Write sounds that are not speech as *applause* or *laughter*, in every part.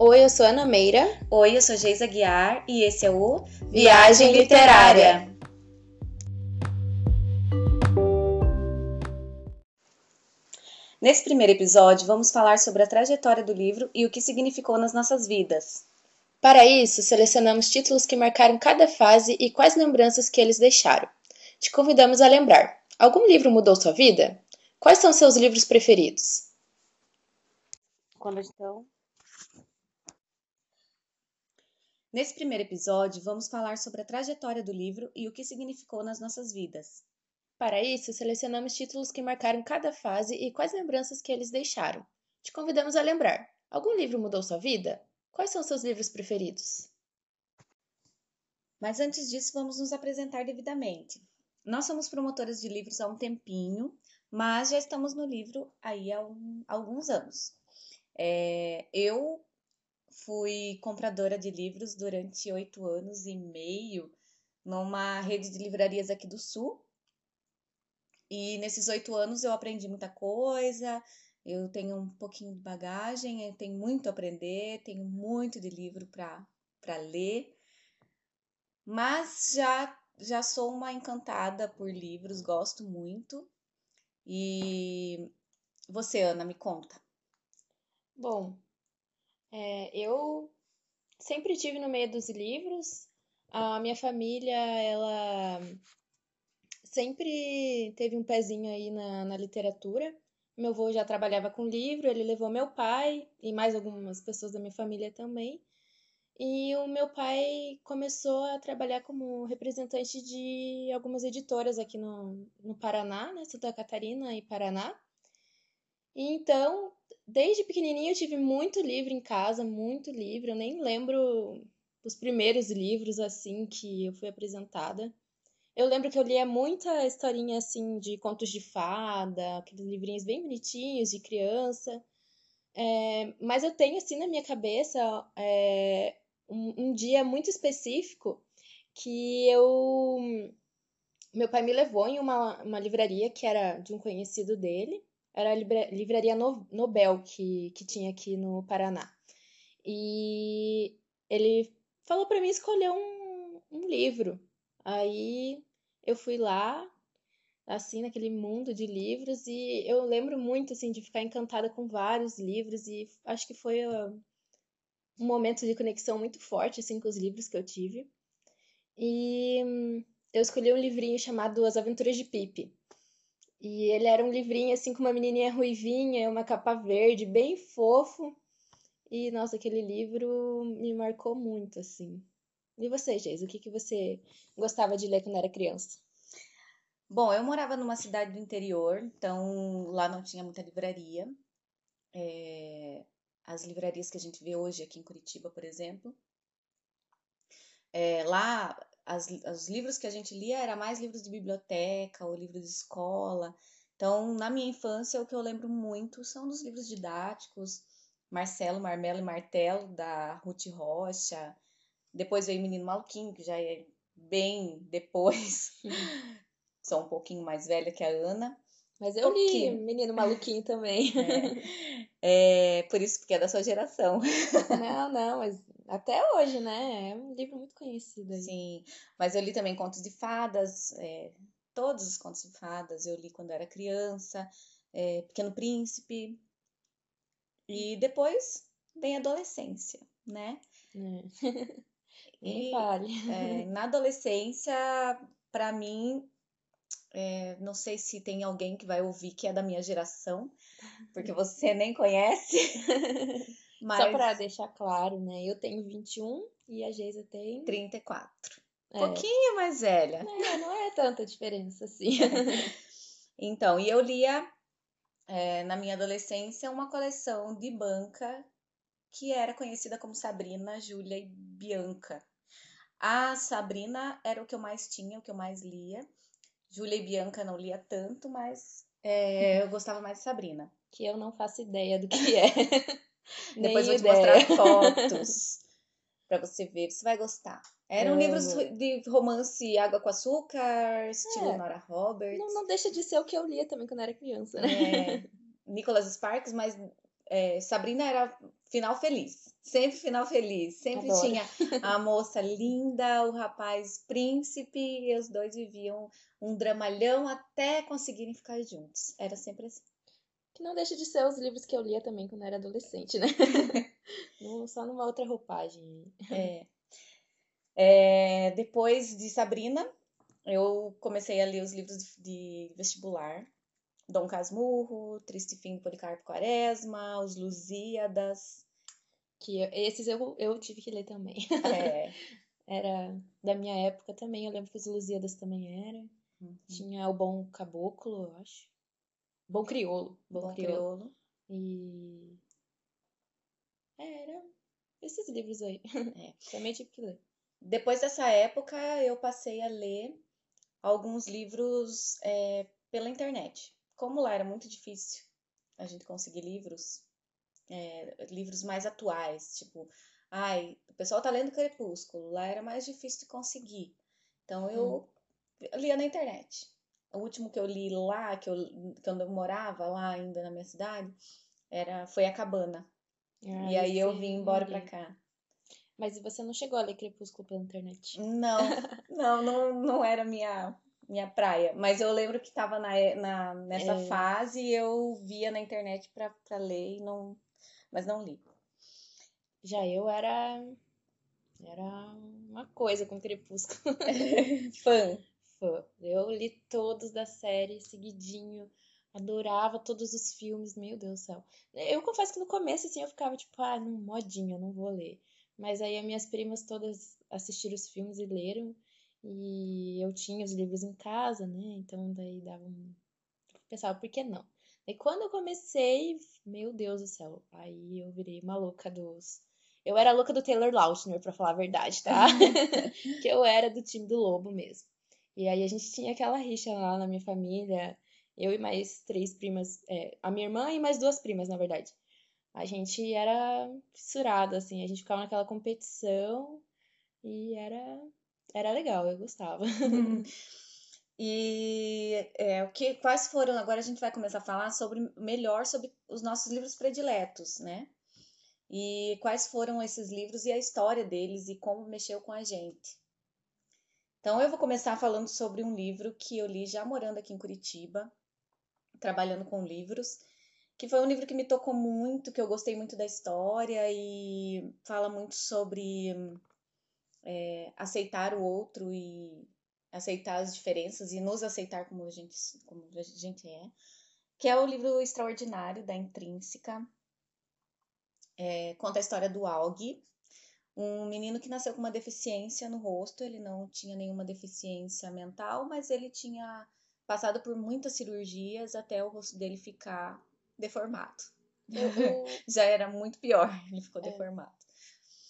Oi, eu sou Ana Meira. Oi, eu sou Geisa Guiar e esse é o Viagem Literária. Nesse primeiro episódio, vamos falar sobre a trajetória do livro e o que significou nas nossas vidas. Para isso, selecionamos títulos que marcaram cada fase e quais lembranças que eles deixaram. Te convidamos a lembrar: algum livro mudou sua vida? Quais são seus livros preferidos? Quando então. Nesse primeiro episódio, vamos falar sobre a trajetória do livro e o que significou nas nossas vidas. Para isso, selecionamos títulos que marcaram cada fase e quais lembranças que eles deixaram. Te convidamos a lembrar: algum livro mudou sua vida? Quais são seus livros preferidos? Mas antes disso, vamos nos apresentar devidamente. Nós somos promotoras de livros há um tempinho, mas já estamos no livro aí há, um, alguns anos. É, eu fui compradora de livros durante oito anos e meio numa rede de livrarias aqui do Sul. E nesses oito anos eu aprendi muita coisa, eu tenho um pouquinho de bagagem, tenho muito a aprender, tenho muito de livro para ler, mas já, já sou uma encantada por livros, gosto muito. E você, Ana, me conta. Bom, é, eu sempre tive no meio dos livros. A minha família, ela sempre teve um pezinho aí na, na literatura. Meu avô já trabalhava com livro, ele levou meu pai e mais algumas pessoas da minha família também. E o meu pai começou a trabalhar como representante de algumas editoras aqui no, no Paraná, né? Santa Catarina e Paraná. E então, desde pequenininho eu tive muito livro em casa, muito livro. Eu nem lembro os primeiros livros assim que eu fui apresentada. Eu lembro que eu lia muita historinha assim de contos de fada, aqueles livrinhos bem bonitinhos de criança. É, mas eu tenho assim na minha cabeça é, um, um, dia muito específico que eu meu pai me levou em uma, uma livraria que era de um conhecido dele era a livraria Nobel que, que tinha aqui no Paraná e ele falou para mim escolher um, um livro aí eu fui lá, assim, naquele mundo de livros, e eu lembro muito, assim, de ficar encantada com vários livros, e acho que foi uh, um momento de conexão muito forte, assim, com os livros que eu tive. E eu escolhi um livrinho chamado As Aventuras de Pipe. E ele era um livrinho, assim, com uma menininha ruivinha, uma capa verde, bem fofo. E, nossa, aquele livro me marcou muito, assim. E você, Geis, o que, que você gostava de ler quando era criança? Bom, eu morava numa cidade do interior, então lá não tinha muita livraria. É, as livrarias que a gente vê hoje aqui em Curitiba, por exemplo. É, lá, as, os livros que a gente lia era mais livros de biblioteca ou livros de escola. Então, na minha infância, o que eu lembro muito são dos livros didáticos, Marcelo, Marmelo e Martelo, da Ruth Rocha, depois veio Menino Maluquinho, que já é bem depois. *laughs* Sou um pouquinho mais velha que a Ana. Mas eu li Menino Maluquinho também. *laughs* É. é. por isso, porque é da sua geração. *laughs* Não, não, mas até hoje, né? É um livro muito conhecido. Aí. Sim, mas eu li também Contos de Fadas, é, todos os Contos de Fadas eu li quando era criança, é, Pequeno Príncipe. E depois vem a adolescência, né? É. *laughs* Nem vale. É, na adolescência, para mim, é, não sei se tem alguém que vai ouvir que é da minha geração, porque *laughs* você nem conhece. *laughs* Mas... Só para deixar claro, né? Eu tenho 21 e a Geisa tem 34. Um é. pouquinho mais velha. É, não é tanta diferença assim. *laughs* então, e eu lia é, na minha adolescência uma coleção de banca que era conhecida como Sabrina, Júlia e Bianca. A Sabrina era o que eu mais tinha, o que eu mais lia. Júlia e Bianca não lia tanto, mas é, eu gostava mais de Sabrina. Que eu não faço ideia do que é. *laughs* Depois vou te mostrar fotos *laughs* para você ver, você vai gostar. Eram é, livros de romance Água com Açúcar, estilo é, Nora Roberts. Não, não deixa de ser o que eu lia também quando era criança, né? É, *laughs* Nicholas Sparks, mas é, Sabrina era final feliz, sempre final feliz, sempre Adoro. tinha a *laughs* moça linda, o rapaz príncipe, e os dois viviam um dramalhão até conseguirem ficar juntos. Era sempre assim. Que não deixa de ser os livros que eu lia também quando era adolescente, né? *laughs* Só numa outra roupagem. É. É, depois de Sabrina, eu comecei a ler os livros de vestibular. Dom Casmurro, Triste Fim do Policarpo Quaresma, Os Lusíadas. Que eu- esses eu, eu tive que ler também. É, *laughs* Era da minha época também. Eu lembro que os Lusíadas também era. Tinha o Bom Caboclo, eu acho. Bom Criolo. Bom, Bom Criolo. Criolo. E. É, era esses livros aí. *laughs* É. Também tive que ler. Depois dessa época, eu passei a ler alguns livros é, pela internet. Como lá era muito difícil a gente conseguir livros, é, livros mais atuais, tipo, ai, o pessoal tá lendo Crepúsculo, lá era mais difícil de conseguir. Então eu lia na internet. O último que eu li lá, que eu, quando eu morava lá ainda na minha cidade, era foi a Cabana. Ah, e aí eu vim embora pra cá. Mas você não chegou a ler Crepúsculo pela internet? Não, *laughs* não, não, não era minha minha praia. Mas eu lembro que tava na, na, nessa É. fase e eu via na internet pra, pra ler e não. Mas não li. Já eu era. Era uma coisa com Crepúsculo. *laughs* Fã. Fã. Eu li todos da série seguidinho. Adorava todos os filmes, meu Deus do céu. Eu confesso que no começo, assim, eu ficava tipo, ah, não, modinha, eu não vou ler. Mas aí as minhas primas todas assistiram os filmes e leram. E eu tinha os livros em casa, né? Então daí dava um. Eu pensava, por que não? E quando eu comecei, meu Deus do céu, aí eu virei uma louca dos. Eu era a louca do Taylor Lautner, pra falar a verdade, tá? *laughs* *laughs* que eu era do time do Lobo mesmo. E aí a gente tinha aquela rixa lá na minha família, eu e mais três primas, é, a minha irmã e mais duas primas, na verdade. A gente era fissurada, assim, a gente ficava naquela competição e era, era legal, eu gostava. *laughs* E é, o que, quais foram? Agora a gente vai começar a falar sobre melhor sobre os nossos livros prediletos, né? E quais foram esses livros e a história deles e como mexeu com a gente. Então eu vou começar falando sobre um livro que eu li já morando aqui em Curitiba, trabalhando com livros, que foi um livro que me tocou muito, que eu gostei muito da história e fala muito sobre é, aceitar o outro e aceitar as diferenças e nos aceitar como a gente, como a gente é, que é o livro Extraordinário da Intrínseca. É, conta a história do Aug, um menino que nasceu com uma deficiência no rosto. Ele não tinha nenhuma deficiência mental, mas ele tinha passado por muitas cirurgias até o rosto dele ficar deformado. Eu, *laughs* Já era muito pior, ele ficou É. deformado.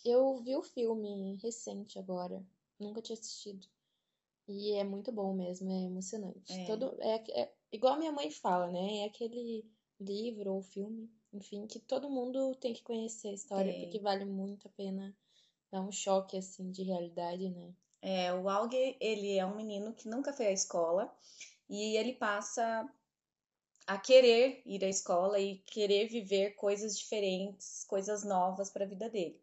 eu vi o filme recente agora, nunca tinha assistido. E é muito bom mesmo, é emocionante. É. Todo, é, é igual a minha mãe fala, né? É aquele livro ou filme, enfim, que todo mundo tem que conhecer a história, Tem. porque vale muito a pena dar um choque, assim, de realidade, né? É, o Aug, ele é um menino que nunca foi à escola e ele passa a querer ir à escola e querer viver coisas diferentes, coisas novas para a vida dele.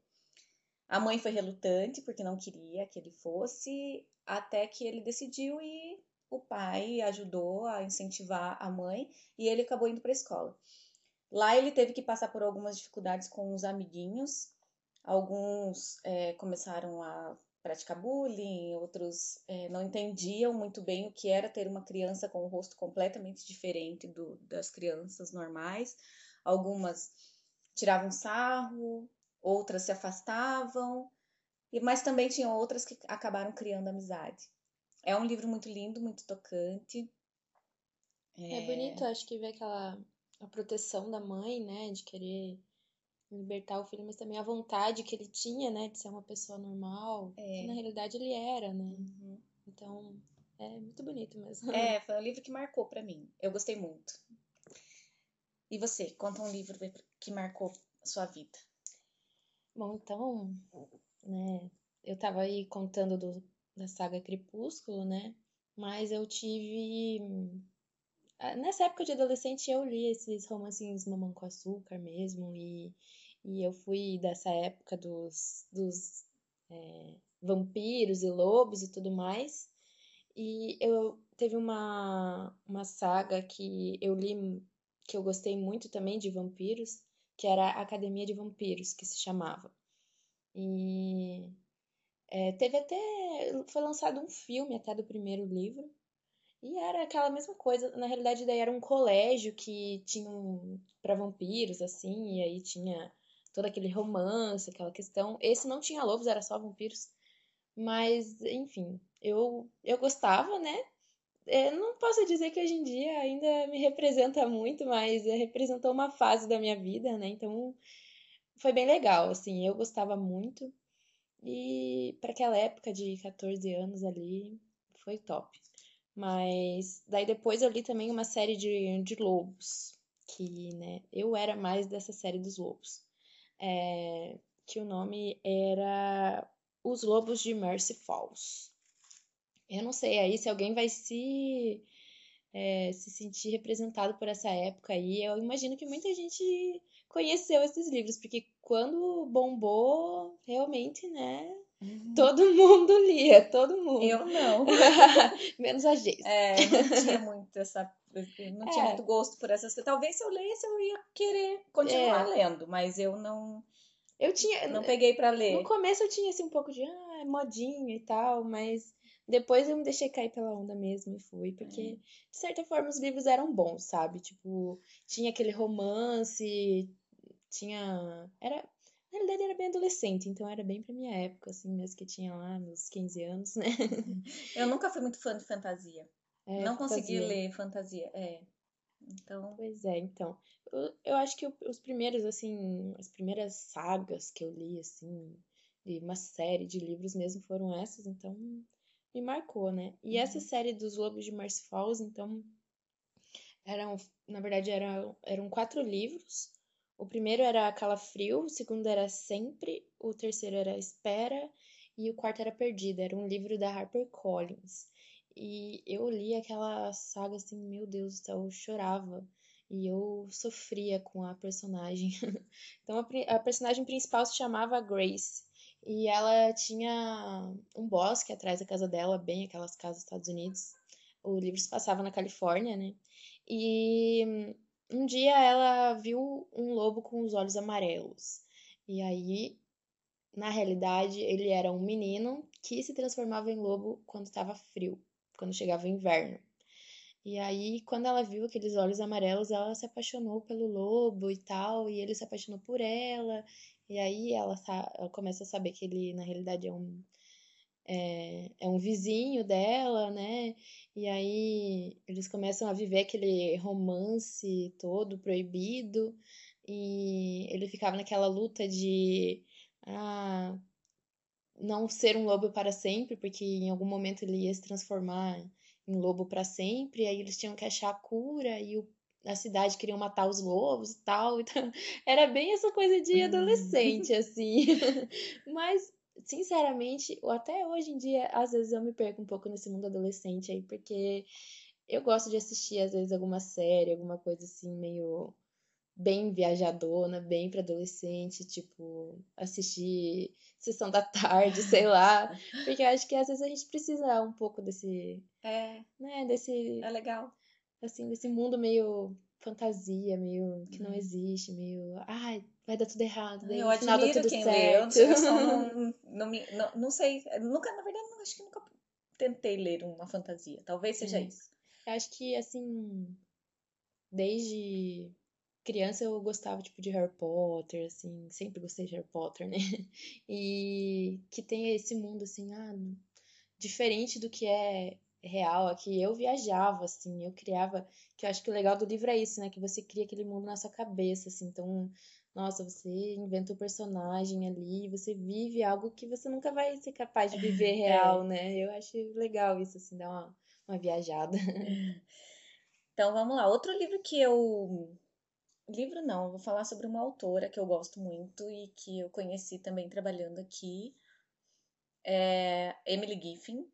A mãe foi relutante porque não queria que ele fosse, até que ele decidiu e o pai ajudou a incentivar a mãe e ele acabou indo para a escola. Lá ele teve que passar por algumas dificuldades com os amiguinhos. Alguns é, começaram a praticar bullying, outros é, não entendiam muito bem o que era ter uma criança com um rosto completamente diferente do, das crianças normais. Algumas tiravam sarro, outras se afastavam, e mas também tinham outras que acabaram criando amizade. É um livro muito lindo, muito tocante. É, bonito, acho que ver aquela a proteção da mãe, né, de querer libertar o filho, mas também a vontade que ele tinha, né, de ser uma pessoa normal, É. que na realidade ele era, né? Uhum. Então, é muito bonito mesmo. É, foi um livro que marcou pra mim. Eu gostei muito. E você, conta um livro que marcou a sua vida. Bom, então, né, eu tava aí contando do, da saga Crepúsculo, né? Mas eu tive nessa época de adolescente eu li esses romancinhos Mamão com Açúcar mesmo, e, e eu fui dessa época dos, dos é, vampiros e lobos e tudo mais. E eu teve uma, uma saga que eu li que eu gostei muito também de vampiros, que era a Academia de Vampiros, que se chamava. E é, teve até. Foi lançado um filme até do primeiro livro. E era aquela mesma coisa. Na realidade, daí era um colégio que tinha um, para vampiros, assim, e aí tinha todo aquele romance, aquela questão. Esse não tinha lobos, era só vampiros. Mas, enfim, eu, eu gostava, né? Eu não posso dizer que hoje em dia ainda me representa muito, mas representou uma fase da minha vida, né? Então foi bem legal, assim, eu gostava muito. E para aquela época de 14 anos ali, foi top. Mas daí depois eu li também uma série de, de lobos, que, né, eu era mais dessa série dos lobos. É, que o nome era Os Lobos de Mercy Falls. Eu não sei aí se alguém vai se, é, se sentir representado por essa época aí. Eu imagino que muita gente conheceu esses livros, porque quando bombou, realmente, né? Uhum. Todo mundo lia, todo mundo. Eu não. *laughs* Menos a Geisa. É, não tinha muito essa. Não tinha é. muito gosto por essas coisas. Talvez se eu lesse, eu ia querer continuar é. lendo, mas eu não. Eu tinha. Não peguei para ler. No começo eu tinha assim um pouco de ah, é modinha e tal, mas depois eu me deixei cair pela onda mesmo e fui, porque é. de certa forma os livros eram bons, sabe? Tipo, tinha aquele romance, tinha. Era. Na realidade era bem adolescente, então era bem pra minha época, assim, mesmo que tinha lá meus 15 anos, né? *laughs* Eu nunca fui muito fã de fantasia. É, Não fantasia. consegui ler fantasia, é. Então. Pois é, então. Eu, eu acho que os primeiros, assim, as primeiras sagas que eu li, assim, de uma série de livros mesmo foram essas, então me marcou, né? E uhum. essa série dos Lobos de Mercy Falls, então, eram, na verdade, eram, eram quatro livros. O primeiro era Calafrio, o segundo era Sempre, o terceiro era Espera e o quarto era Perdida. Era um livro da HarperCollins. E eu li aquela saga assim, meu Deus do céu, eu chorava. E eu sofria com a personagem. *laughs* então a, a personagem principal se chamava Grace. E ela tinha um bosque atrás da casa dela, bem aquelas casas dos Estados Unidos. O livro se passava na Califórnia, né? E um dia ela viu um lobo com os olhos amarelos. E aí, na realidade, ele era um menino que se transformava em lobo quando estava frio, quando chegava o inverno. E aí, quando ela viu aqueles olhos amarelos, ela se apaixonou pelo lobo e tal, e ele se apaixonou por ela. E aí ela, ela começa a saber que ele, na realidade, é um, é, é, um vizinho dela, né? E aí eles começam a viver aquele romance todo proibido. E ele ficava naquela luta de ah, não ser um lobo para sempre, porque em algum momento ele ia se transformar em lobo para sempre. E aí eles tinham que achar a cura e o na cidade queriam matar os lobos e tal. *laughs* Então, era bem essa coisa de hum. adolescente, assim. *laughs* Mas, sinceramente, até hoje em dia, às vezes eu me perco um pouco nesse mundo adolescente aí, porque eu gosto de assistir, às vezes, alguma série, alguma coisa assim, meio bem viajadona, bem para adolescente, tipo, assistir sessão da tarde, sei lá. *laughs* Porque eu acho que às vezes a gente precisa um pouco desse. É. Né, desse. É legal assim, desse mundo meio fantasia, meio que não uhum. existe, meio, ai, vai dar tudo errado, daí eu no final dá tudo quem certo. Lê. Eu, só não, não, me, não, não sei, nunca, na verdade, não, acho que nunca tentei ler uma fantasia. Talvez seja hum. isso. Eu acho que, assim, desde criança eu gostava, tipo, de Harry Potter, assim, sempre gostei de Harry Potter, né? *laughs* E que tem esse mundo, assim, ah, diferente do que é real aqui, eu viajava, assim, eu criava, que eu acho que o legal do livro é isso, né, que você cria aquele mundo na sua cabeça, assim, então, nossa, você inventa o um personagem ali, você vive algo que você nunca vai ser capaz de viver *laughs* é. real, é. né, eu acho legal isso, assim, dar uma, uma viajada. *laughs* Então, vamos lá, outro livro que eu... Livro não, vou falar sobre uma autora que eu gosto muito e que eu conheci também trabalhando aqui, é Emily Giffin,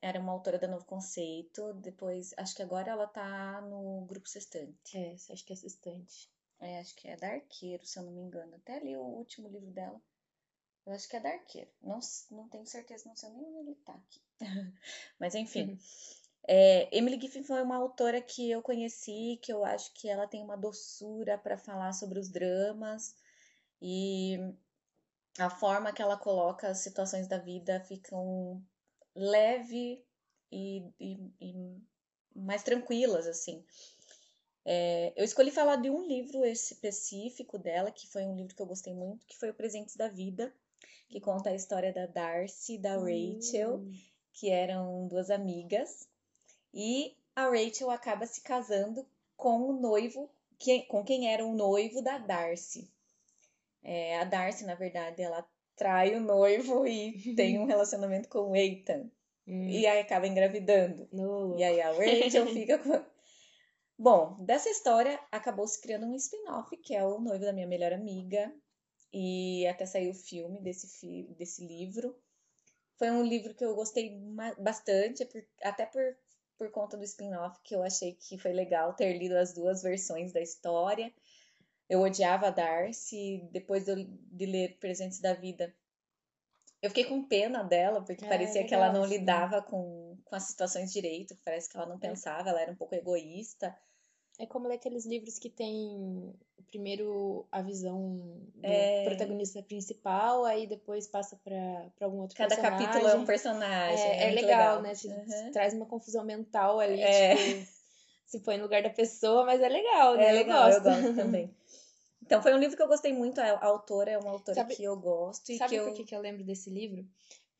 Era uma autora da Novo Conceito. Depois, acho que agora ela tá no Grupo Sextante. É, acho que é Sextante. É, acho que é da Arqueiro, se eu não me engano. Até ali o último livro dela. Eu acho que é da Arqueiro. Não, não tenho certeza, não sei nem onde ele tá aqui. *laughs* Mas enfim. Uhum. É, Emily Giffin foi uma autora que eu conheci, que eu acho que ela tem uma doçura para falar sobre os dramas e a forma que ela coloca as situações da vida ficam leve e, e, e mais tranquilas, assim. É, eu escolhi falar de um livro específico dela, que foi um livro que eu gostei muito, que foi O Presentes da Vida, que conta a história da Darcy, da Rachel, hum. que eram duas amigas. E a Rachel acaba se casando com o noivo, que, com quem era o noivo da Darcy. É, a Darcy, na verdade, ela trai o noivo e *laughs* tem um relacionamento com o Ethan. Hum. E aí acaba engravidando. No. E aí a Rachel fica com. *laughs* Bom, dessa história acabou se criando um spin-off, que é o noivo da minha melhor amiga. E até saiu o filme desse, fi... desse livro. Foi um livro que eu gostei bastante, até por, por conta do spin-off, que eu achei que foi legal ter lido as duas versões da história. Eu odiava a Darcy, depois de, ler Presentes da Vida, eu fiquei com pena dela, porque é, parecia legal, que ela não lidava com, com as situações direito, parece que ela não é. pensava, ela era um pouco egoísta. É como ler aqueles livros que tem primeiro a visão do é... protagonista principal, aí depois passa para algum outro Cada personagem. Cada capítulo é um personagem. É, é, é legal, legal, né? Uhum. Traz uma confusão mental ali, é. tipo, se põe no lugar da pessoa, mas é legal, né? É legal, eu gosto, eu gosto também. *laughs* Então foi um livro que eu gostei muito. A autora é uma autora sabe, que eu gosto. E sabe que por eu... que eu lembro desse livro?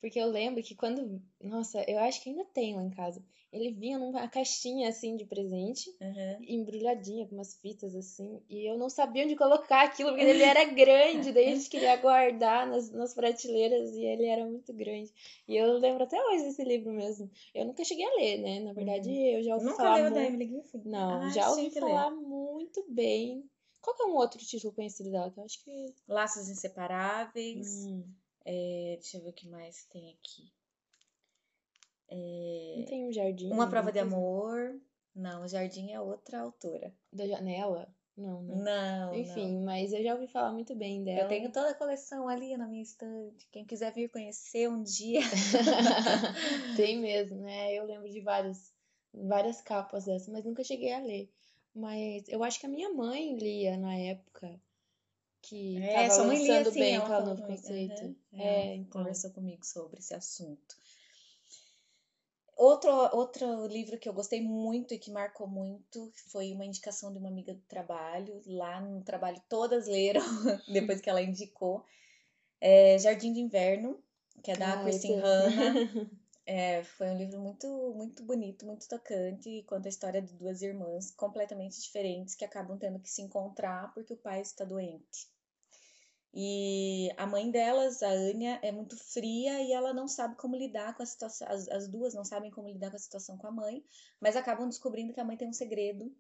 Porque eu lembro que quando. Nossa, eu acho que ainda tem lá em casa. Ele vinha numa caixinha assim de presente, uhum. embrulhadinha com umas fitas assim. E eu não sabia onde colocar aquilo, porque ele era *laughs* grande. daí a gente queria guardar nas, nas prateleiras e ele era muito grande. E eu lembro até hoje desse livro mesmo. Eu nunca cheguei a ler, né? Na verdade, uhum. eu já ouvi nunca falar. Leu muito... da Emily Não, ah, já ouvi falar muito bem qual que é um outro título conhecido dela? Que eu acho que. Laços Inseparáveis. Hum. É, deixa eu ver o que mais tem aqui. É... Não tem um jardim. Uma prova de amor. Não, o Jardim é outra autora. Da janela? Não, né? Não. Enfim, não. mas eu já ouvi falar muito bem dela. Eu tenho toda a coleção ali na minha estante. Quem quiser vir conhecer um dia. *laughs* tem mesmo, né? Eu lembro de várias, várias capas dessa, mas nunca cheguei a ler. Mas eu acho que a minha mãe lia na época que é, tava lançando assim, bem aquela novo conceito. Uhum. É, então. conversou comigo sobre esse assunto. Outro, outro livro que eu gostei muito e que marcou muito foi uma indicação de uma amiga do trabalho. Lá no trabalho todas leram, *laughs* depois que ela indicou. É Jardim de Inverno, que é da ah, Christine Hanna. *laughs* É, foi um livro muito, muito bonito, muito tocante, e conta a história de duas irmãs completamente diferentes que acabam tendo que se encontrar porque o pai está doente. E a mãe delas, a Anya, é muito fria e ela não sabe como lidar com a situação. As, as duas não sabem como lidar com a situação com a mãe, mas acabam descobrindo que a mãe tem um segredo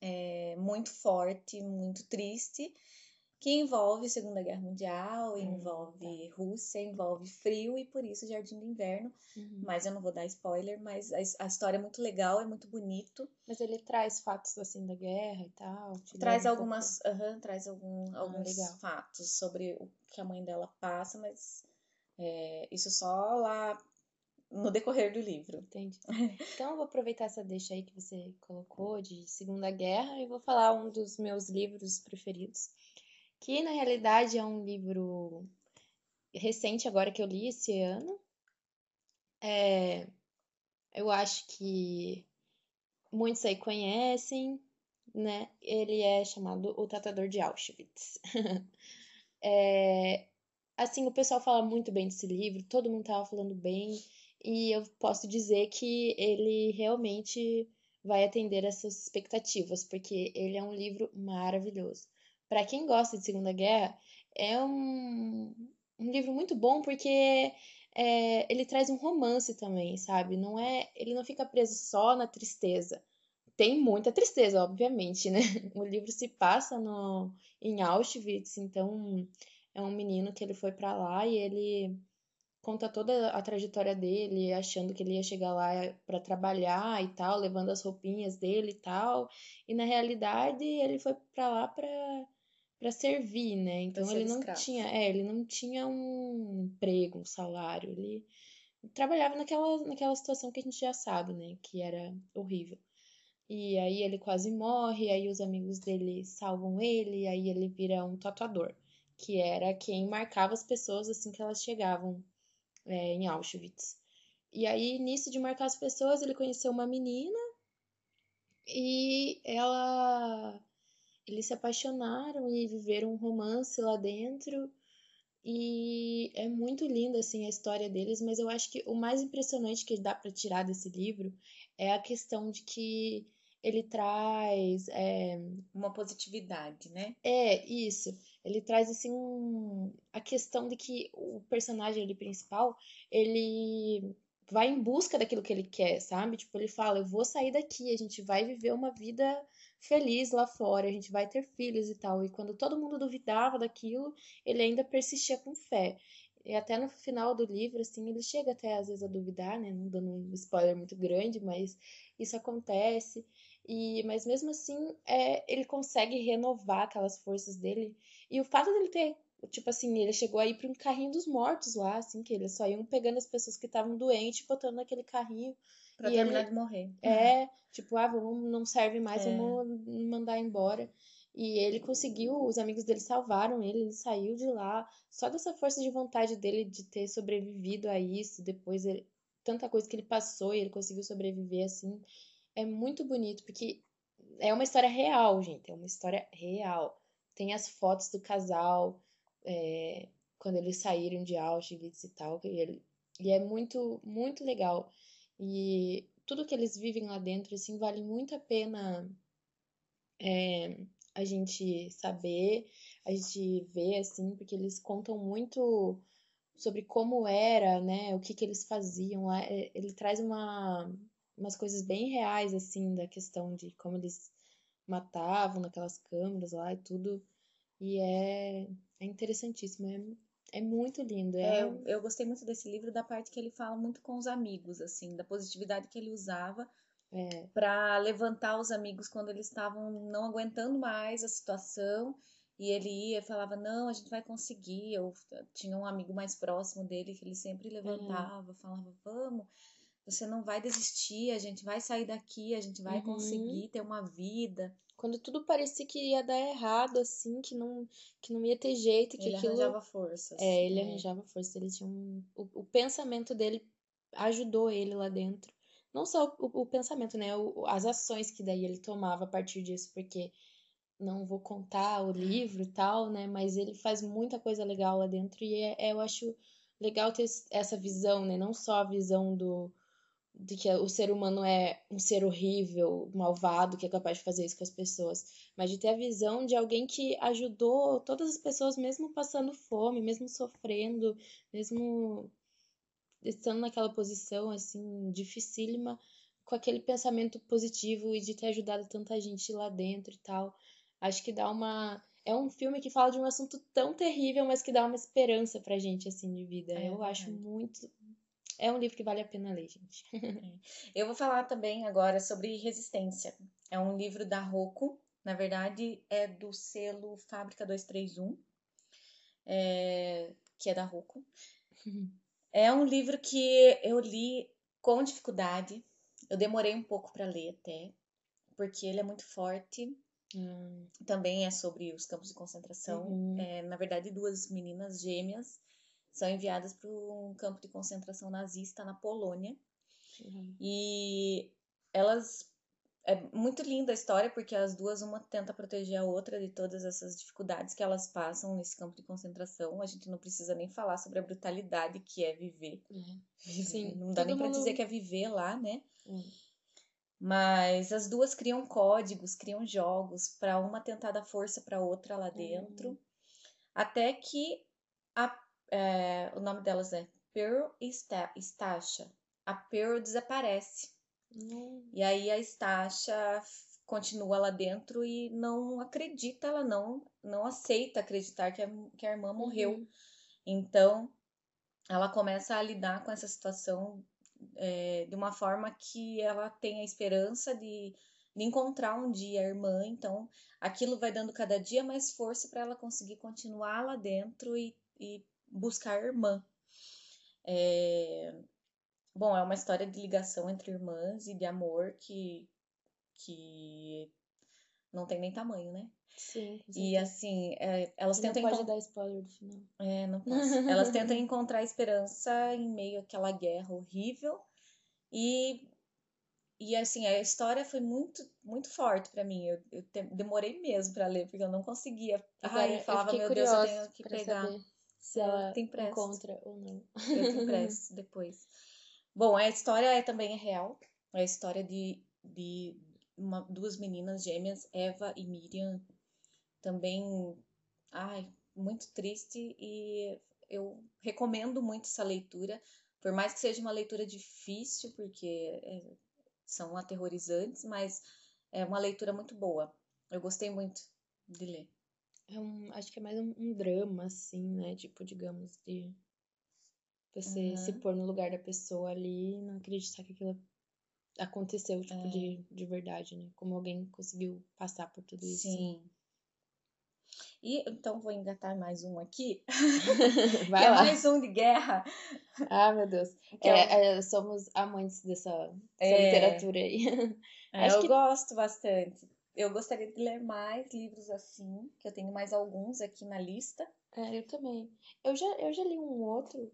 é, muito forte, muito triste, que envolve Segunda Guerra Mundial, hum, envolve tá. Rússia, envolve frio e por isso Jardim do Inverno. Uhum. Mas eu não vou dar spoiler, mas a, a, história é muito legal, é muito bonito. Mas ele traz fatos assim da guerra e tal. Traz algumas, um traz algum, ah, alguns ah, fatos sobre o que a mãe dela passa, mas é, isso só lá no decorrer do livro. Entendi. *laughs* Então eu vou aproveitar essa deixa aí que você colocou de Segunda Guerra e vou falar um dos meus livros preferidos que na realidade é um livro recente agora que eu li esse ano. É, eu acho que muitos aí conhecem, né? Ele é chamado O Tratador de Auschwitz. *laughs* é, assim, o pessoal fala muito bem desse livro, todo mundo tava falando bem, e eu posso dizer que ele realmente vai atender essas expectativas, porque ele é um livro maravilhoso para quem gosta de Segunda Guerra, é um, um livro muito bom porque é, ele traz um romance também, sabe? Não é, ele não fica preso só na tristeza. Tem muita tristeza, obviamente, né? *laughs* O livro se passa no, em Auschwitz, então é um menino que ele foi para lá e ele conta toda a trajetória dele, achando que ele ia chegar lá para trabalhar e tal, levando as roupinhas dele e tal. E na realidade ele foi para lá para para servir, né? Então ele não escravo. tinha, é, ele não tinha um emprego, um salário, ele trabalhava naquela naquela situação que a gente já sabe, né, que era horrível. E aí ele quase morre, aí os amigos dele salvam ele, aí ele vira um tatuador, que era quem marcava as pessoas assim que elas chegavam é, em Auschwitz. E aí, nisso de marcar as pessoas, ele conheceu uma menina e ela. Eles se apaixonaram e viveram um romance lá dentro. E é muito linda assim a história deles, mas eu acho que o mais impressionante que dá para tirar desse livro é a questão de que ele traz é, uma positividade, né? É, isso. Ele traz assim um, a questão de que o personagem ali principal, ele vai em busca daquilo que ele quer, sabe? Tipo, ele fala, eu vou sair daqui, a gente vai viver uma vida feliz lá fora, a gente vai ter filhos e tal. E quando todo mundo duvidava daquilo, ele ainda persistia com fé. E até no final do livro, assim, ele chega até às vezes a duvidar, né? Não dando um spoiler muito grande, mas isso acontece. E, mas mesmo assim, é, ele consegue renovar aquelas forças dele. E o fato dele ter, tipo assim, ele chegou aí para um carrinho dos mortos lá, assim, que eles só iam pegando as pessoas que estavam doentes, botando naquele carrinho. Pra terminar ele, de morrer. É, tipo, ah, vamos, não serve mais, é. vamos mandar embora. E ele conseguiu, os amigos dele salvaram ele, ele saiu de lá. Só dessa força de vontade dele de ter sobrevivido a isso, depois ele, tanta coisa que ele passou e ele conseguiu sobreviver assim é muito bonito, porque é uma história real, gente. É uma história real. Tem as fotos do casal é, quando eles saíram de Auschwitz e tal. E, ele, e é muito, muito legal. E tudo que eles vivem lá dentro, assim, vale muito a pena é, a gente saber, a gente ver, assim, porque eles contam muito sobre como era, né, o que que eles faziam lá. É, ele traz uma, umas coisas bem reais, assim, da questão de como eles matavam naquelas câmeras lá e tudo. E é, é interessantíssimo, é, é muito lindo. É... é eu, eu gostei muito desse livro da parte que ele fala muito com os amigos, assim, da positividade que ele usava é. para levantar os amigos quando eles estavam não aguentando mais a situação. E ele ia e falava, não, a gente vai conseguir. Eu tinha um amigo mais próximo dele que ele sempre levantava, falava, vamos você não vai desistir, a gente vai sair daqui, a gente vai uhum. conseguir ter uma vida. Quando tudo parecia que ia dar errado, assim, que não, que não ia ter jeito, que ele aquilo... arranjava forças. É, ele é. arranjava forças, ele tinha um... O, o, pensamento dele ajudou ele lá dentro. Não só o, o pensamento, né, o, as ações que daí ele tomava a partir disso, porque não vou contar o livro e tal, né, mas ele faz muita coisa legal lá dentro e é, é, eu acho legal ter essa visão, né, não só a visão do de que o ser humano é um ser horrível, malvado, que é capaz de fazer isso com as pessoas, mas de ter a visão de alguém que ajudou todas as pessoas, mesmo passando fome, mesmo sofrendo, mesmo estando naquela posição assim dificílima, com aquele pensamento positivo e de ter ajudado tanta gente lá dentro e tal. Acho que dá uma é um filme que fala de um assunto tão terrível, mas que dá uma esperança pra gente assim de vida. É, Eu acho muito é um livro que vale a pena ler, gente. *laughs* Eu vou falar também agora sobre Resistência. É um livro da Rocco, na verdade é do selo Fábrica 231, é, que é da Rocco. *laughs* É um livro que eu li com dificuldade. Eu demorei um pouco para ler até, porque ele é muito forte. Hum. Também é sobre os campos de concentração. Uhum. É, na verdade, duas meninas gêmeas são enviadas para um campo de concentração nazista na Polônia. Uhum. E elas. É muito linda a história, porque as duas, uma tenta proteger a outra de todas essas dificuldades que elas passam nesse campo de concentração. A gente não precisa nem falar sobre a brutalidade que é viver. Uhum. Sim, não dá nem para dizer que é viver lá, né? Uhum. Mas as duas criam códigos, criam jogos para uma tentar dar força para outra lá dentro. Uhum. Até que a é, o nome delas é Pearl e Stasha. A Pearl desaparece. Hum. E aí a Stasha continua lá dentro e não acredita, ela não, não aceita acreditar que a, que a irmã morreu. Uhum. Então, ela começa a lidar com essa situação é, de uma forma que ela tem a esperança de, de encontrar um dia a irmã, então aquilo vai dando cada dia mais força para ela conseguir continuar lá dentro e, e buscar a irmã. É... Bom, é uma história de ligação entre irmãs e de amor que, que não tem nem tamanho, né? Sim. E assim, é, elas tentam. Não pode dar spoiler do final. É, não posso. *laughs* elas tentam encontrar esperança em meio àquela guerra horrível. E, e assim, a história foi muito, muito forte para mim. Eu, eu te, demorei mesmo para ler, porque eu não conseguia. Ai, falava, meu Deus, eu tenho que pegar. Se ela tem encontra ou não. Eu te empresto depois. Bom, a história é, também é real. É a história de, de uma, duas meninas gêmeas, Eva e Miriam, também, ai, muito triste e eu recomendo muito essa leitura, por mais que seja uma leitura difícil, porque é, são aterrorizantes, mas é uma leitura muito boa. Eu gostei muito de ler. É um, acho que é mais um, um drama, assim, né? Tipo, digamos, de você uhum. se pôr no lugar da pessoa ali e não acreditar que aquilo aconteceu, tipo, é. de, de verdade, né? Como alguém conseguiu passar por tudo isso. Sim. E então vou engatar mais um aqui. *laughs* Vai é lá. mais um de guerra. Ah, meu Deus. É, é, é, somos amantes dessa, dessa é. literatura aí. *laughs* É, eu que... gosto bastante. Eu gostaria de ler mais livros assim, que eu tenho mais alguns aqui na lista. É, eu também. Eu já, eu já li um outro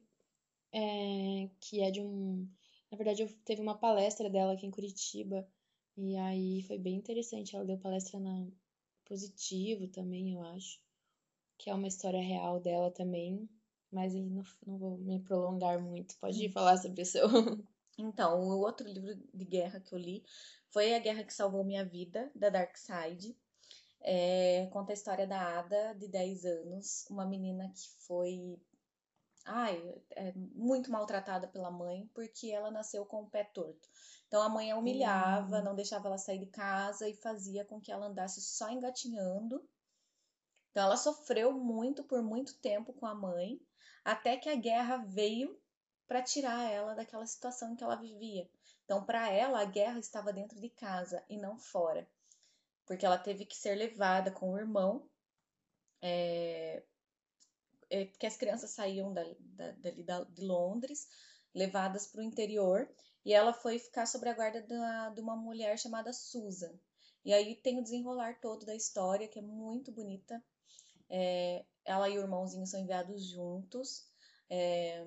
é, que é de um. Na verdade, eu teve uma palestra dela aqui em Curitiba. E aí foi bem interessante. Ela deu palestra na Positivo também, eu acho. Que é uma história real dela também. Mas aí não, não vou me prolongar muito. Pode ir falar sobre o seu. *laughs* Então, o outro livro de guerra que eu li foi A Guerra que Salvou Minha Vida, da Dark Side. É, conta a história da Ada, de 10 anos, uma menina que foi ai, é muito maltratada pela mãe porque ela nasceu com o pé torto. Então a mãe a humilhava, uhum. não deixava ela sair de casa e fazia com que ela andasse só engatinhando. Então ela sofreu muito por muito tempo com a mãe, até que a guerra veio para tirar ela daquela situação em que ela vivia. Então para ela a guerra estava dentro de casa e não fora, porque ela teve que ser levada com o irmão é, é, porque as crianças saíam da, da, da, de Londres, levadas para o interior, e ela foi ficar sob a guarda da, de uma mulher chamada Susan. E aí tem o desenrolar todo da história, que é muito bonita. É, ela e o irmãozinho são enviados juntos. É,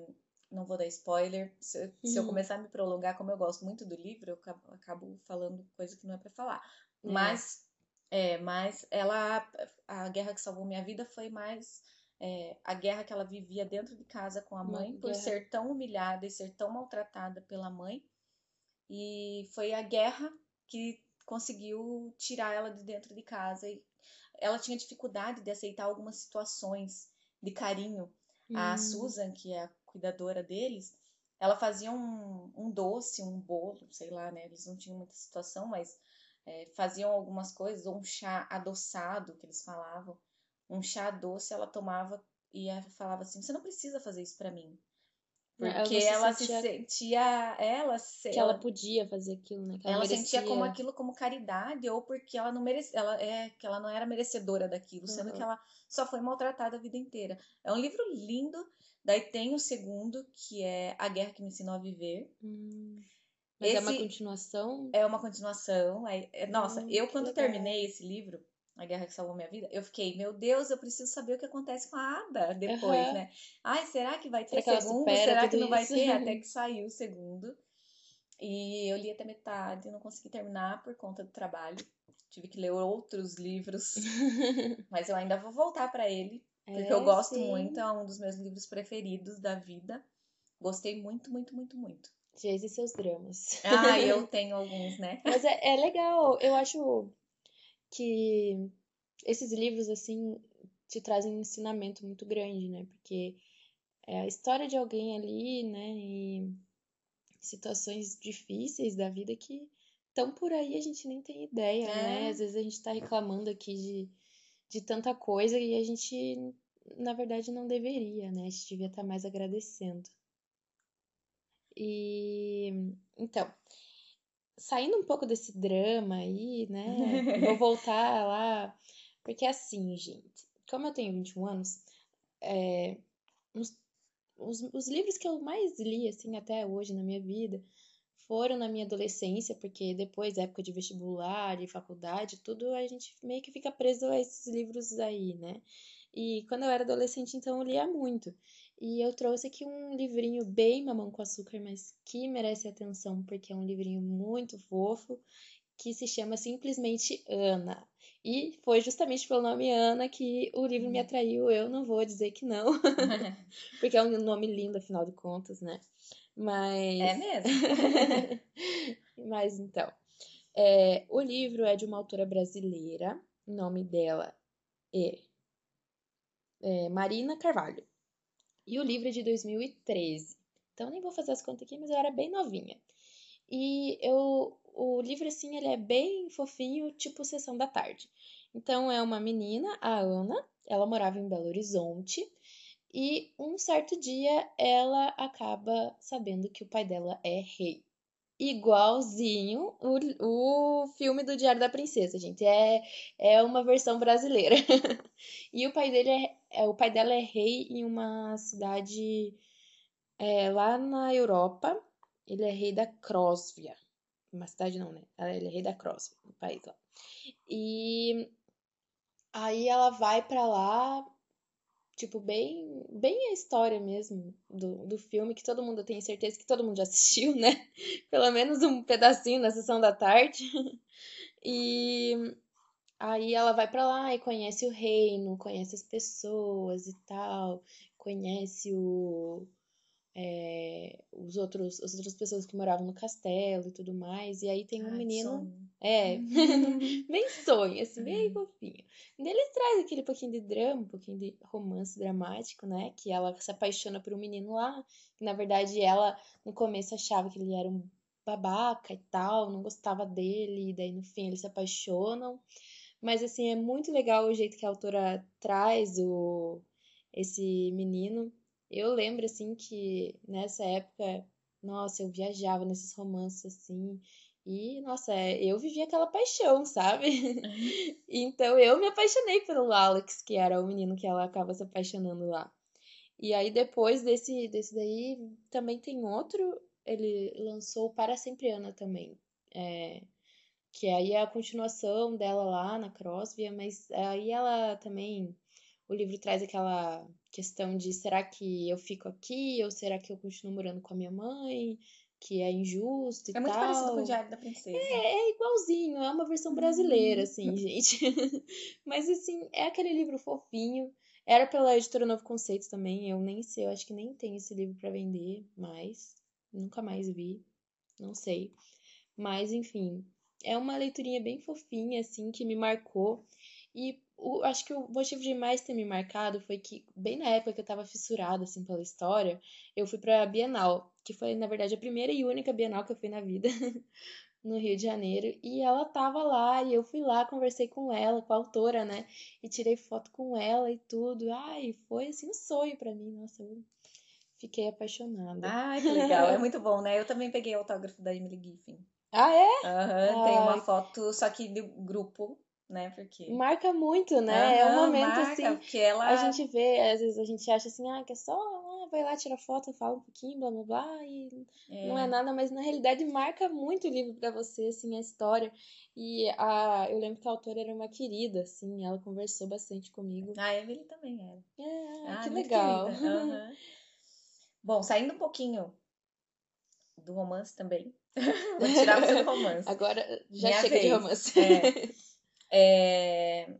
não vou dar spoiler. Se, uhum. se, eu uhum. começar a me prolongar, como eu gosto muito do livro, eu acabo, acabo falando coisa que não é para falar. É. Mas, é, mas ela, a guerra que salvou minha vida foi mais é, a guerra que ela vivia dentro de casa com a mãe, Uma por guerra. ser tão humilhada e ser tão maltratada pela mãe. E foi a guerra que conseguiu tirar ela de dentro de casa. E ela tinha dificuldade de aceitar algumas situações de carinho. Hum. A Susan, que é a cuidadora deles, ela fazia um, um doce, um bolo, sei lá, né? Eles não tinham muita situação, mas é, faziam algumas coisas, ou um chá adoçado, que eles falavam um chá doce, ela tomava e falava assim: você não precisa fazer isso para mim. Porque ela, se sentia. Ela, se, que ela, ela, podia fazer aquilo, né? ela, ela sentia como aquilo como caridade, ou porque ela não merecia. Ela, é, que ela não era merecedora daquilo, uhum. sendo que ela só foi maltratada a vida inteira. É um livro lindo. Daí tem o segundo, que é A Guerra que Me Ensinou a Viver. Hum. Mas esse é uma continuação? É uma continuação. É, nossa, hum, eu quando legal. terminei esse livro, a Guerra que Salvou Minha Vida, eu fiquei, meu Deus, eu preciso saber o que acontece com a Ada depois, uhum. né? Ai, será que vai ter será segundo? Será que não vai ter? Até *laughs* que saiu o segundo. E eu li até metade, não consegui terminar por conta do trabalho. Tive que ler outros livros. *laughs* Mas eu ainda vou voltar para ele, porque é, eu gosto sim. muito, é um dos meus livros preferidos da vida. Gostei muito, muito, muito, muito. Dias e seus dramas. Ah, eu *laughs* tenho alguns, né? Mas é, é legal, eu acho que esses livros, assim, te trazem um ensinamento muito grande, né? Porque é a história de alguém ali, né? E situações difíceis da vida que estão por aí a gente nem tem ideia, né? é. né? Às vezes a gente tá reclamando aqui de, de tanta coisa e a gente, na verdade, não deveria, né? A gente devia estar tá mais agradecendo. E então, saindo um pouco desse drama aí, né? Vou voltar *laughs* lá. Porque assim, gente, como eu tenho 21 anos, é, os, os, os livros que eu mais li, assim, até hoje na minha vida, foram na minha adolescência, porque depois, época de vestibular e faculdade, tudo a gente meio que fica preso a esses livros aí, né? E quando eu era adolescente, então eu lia muito. E eu trouxe aqui um livrinho bem mamão com açúcar, mas que merece atenção, porque é um livrinho muito fofo, que se chama simplesmente Ana. E foi justamente pelo nome Ana que o livro me uhum. atraiu. Eu não vou dizer que não, *laughs* *laughs* porque é um nome lindo, afinal de contas, né? Mas. É mesmo? *laughs* Mas então. É, o livro é de uma autora brasileira. O nome dela é, é Marina Carvalho. E o livro é de 2013. Então nem vou fazer as contas aqui, mas eu era bem novinha. E eu, o livro, assim, ele é bem fofinho, tipo Sessão da Tarde. Então é uma menina, a Ana, ela morava em Belo Horizonte. E um certo dia ela acaba sabendo que o pai dela é rei. Igualzinho o, o filme do Diário da Princesa, gente. É, é uma versão brasileira. *laughs* e o pai dele é, é, o pai dela é rei em uma cidade é, lá na Europa. Ele é rei da Crosvia. Uma cidade não, né? Ele é rei da Crosvia, um país lá. E aí ela vai para lá, tipo, bem, bem a história mesmo do, do filme, que todo mundo tem certeza que todo mundo já assistiu, né? *laughs* Pelo menos um pedacinho na sessão da tarde. *laughs* E Aí ela vai para lá e conhece o reino, conhece as pessoas e tal, conhece o, é, os outros, as outras pessoas que moravam no castelo e tudo mais. E aí tem um Ai, menino. Sonho. É, *laughs* bem sonho, assim, bem uhum. fofinho. E ele traz aquele pouquinho de drama, um pouquinho de romance dramático, né? Que ela se apaixona por um menino lá, que na verdade ela no começo achava que ele era um babaca e tal, não gostava dele, e daí no fim eles se apaixonam. Mas, assim, é muito legal o jeito que a autora traz o, esse menino. Eu lembro, assim, que nessa época, nossa, eu viajava nesses romances, assim. E, nossa, eu vivia aquela paixão, sabe? *laughs* então eu me apaixonei pelo Alex, que era o menino que ela acaba se apaixonando lá. E aí depois desse, desse daí também tem outro, ele lançou Para Sempre Ana também. É, que aí é a continuação dela lá na Crossvia, mas aí ela também o livro traz aquela questão de será que eu fico aqui ou será que eu continuo morando com a minha mãe, que é injusto e tal. É muito parecido com o Diário da Princesa. É, é igualzinho, é uma versão brasileira, assim, *laughs* gente. Mas, assim, é aquele livro fofinho. Era pela editora Novo Conceito também, eu nem sei, eu acho que nem tem esse livro para vender mais. Nunca mais vi, não sei. Mas, enfim, é uma leiturinha bem fofinha, assim, que me marcou. E o, acho que o motivo de mais ter me marcado foi que, bem na época que eu tava fissurada, assim, pela história, eu fui pra Bienal, que foi, na verdade, a primeira e única Bienal que eu fui na vida, *laughs* no Rio de Janeiro. E ela tava lá, e eu fui lá, conversei com ela, com a autora, né? E tirei foto com ela e tudo. Ai, foi, assim, um sonho para mim. Nossa, eu fiquei apaixonada. Ai, que legal. é *laughs* muito bom, né? Eu também peguei o autógrafo da Emily Giffin. Ah, é? Aham, tem uma foto, só que do grupo, né? Porque. Marca muito, né? é um momento marca, assim. Porque ela... A gente vê, às vezes a gente acha assim, ah, que é só, ah, vai lá, tira foto, fala um pouquinho, blá blá blá, e é. não é nada, mas na realidade marca muito o livro para você, assim, a história. E a, eu lembro que a autora era uma querida, assim, ela conversou bastante comigo. A Evelyn também era. É, ah, que legal. Uhum. *laughs* Bom, saindo um pouquinho do romance também. *laughs* Vou tirar você do romance. Agora já Minha chega vez. de romance. É, *laughs* é,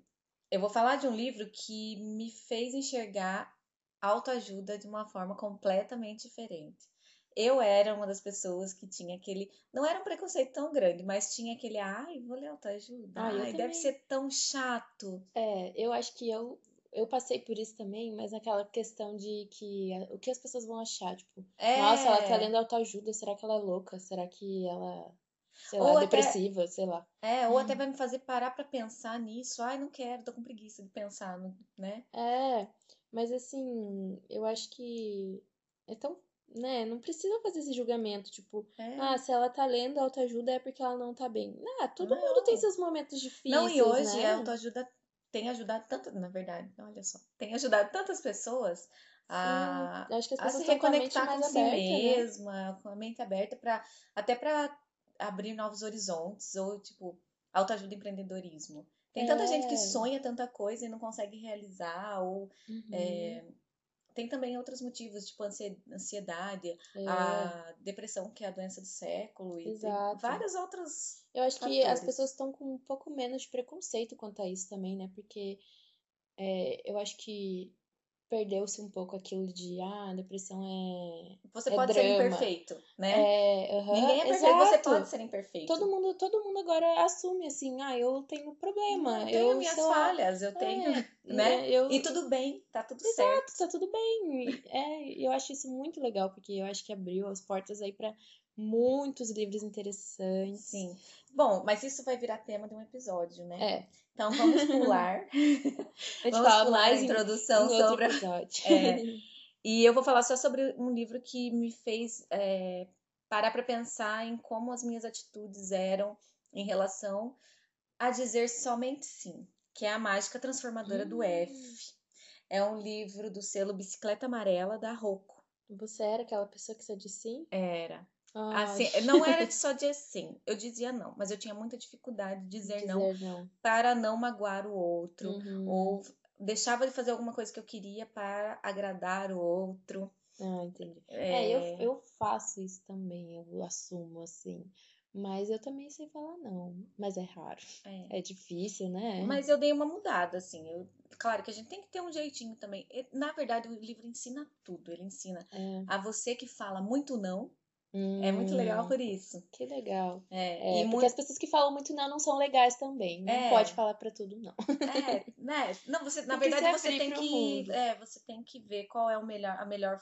eu vou falar de um livro que me fez enxergar autoajuda de uma forma completamente diferente. Eu era uma das pessoas que tinha aquele. Não era um preconceito tão grande, mas tinha aquele. Ai, vou ler autoajuda. Ah, ai, deve ser tão chato. É, eu acho que eu eu passei por isso também, mas naquela questão de que o que as pessoas vão achar, tipo, é... nossa, ela tá lendo autoajuda, será que ela é louca? Será que ela, sei ou lá, até... depressiva, sei lá. É, ou hum. até vai me fazer parar para pensar nisso. Ai, não quero, tô com preguiça de pensar, né? É, mas assim, eu acho que é tão né? Não precisa fazer esse julgamento, tipo, É. ah, se ela tá lendo autoajuda é porque ela não tá bem. Ah, todo Não. mundo tem seus momentos difíceis, Não, e hoje né? a autoajuda tem ajudado tanto, na verdade, olha só, tem ajudado tantas pessoas a, Sim, acho que as a pessoas se com a reconectar mais com si aberta, né? mesma, com a mente aberta para até para abrir novos horizontes ou tipo autoajuda e empreendedorismo. Tem tanta gente que É. sonha tanta coisa e não consegue realizar ou Uhum, é, tem também outros motivos, tipo ansie- ansiedade, é. a depressão, que é a doença do século, e vários outros. Eu acho que as fatores. pessoas estão com um pouco menos de preconceito quanto a isso também, né? Porque é, eu acho que perdeu-se um pouco aquilo de, ah, depressão é. Você É pode ser drama. imperfeito, né? É, Ninguém é perfeito, você exato. pode ser imperfeito. Todo mundo, todo mundo agora assume assim, ah, eu tenho problema, eu tenho eu minhas sei lá, falhas, eu tenho, é, *laughs* né? Eu, E tudo bem, tá tudo certo. Exato, tá tudo bem. É, e eu acho isso muito legal, porque eu acho que abriu as portas aí pra muitos livros interessantes. Sim. Bom, mas isso vai virar tema de um episódio, né? É, Então vamos pular. *laughs* gente vamos fala pular mais a em, introdução em outro sobre. episódio. É. E eu vou falar só sobre um livro que me fez é, parar para pensar em como as minhas atitudes eram em relação a dizer somente sim, que é A Mágica Transformadora do Hum. F. É um livro do selo Bicicleta Amarela da Rocco. Você era aquela pessoa que só disse sim? Era. Ai, Assim, não era *laughs* só dizer sim, eu dizia não, mas eu tinha muita dificuldade de dizer, não dizer não. para não magoar o outro, Uhum. ou deixava de fazer alguma coisa que eu queria para agradar o outro. Ah, entendi. É, eu, eu faço isso também, eu assumo assim. Mas eu também sei falar não. Mas é raro. é. É difícil, né? Mas eu dei uma mudada, assim. Eu, claro que a gente tem que ter um jeitinho também. Na verdade, o livro ensina tudo. Ele ensina É. a você que fala muito não. É muito legal Hum, por isso. Que legal. É, É, e porque muito. as pessoas que falam muito não não são legais também. Não É. pode falar pra tudo não. É, né? Não, você, na Tem que verdade, se você tem que, é, você tem que ver qual é o melhor, a melhor,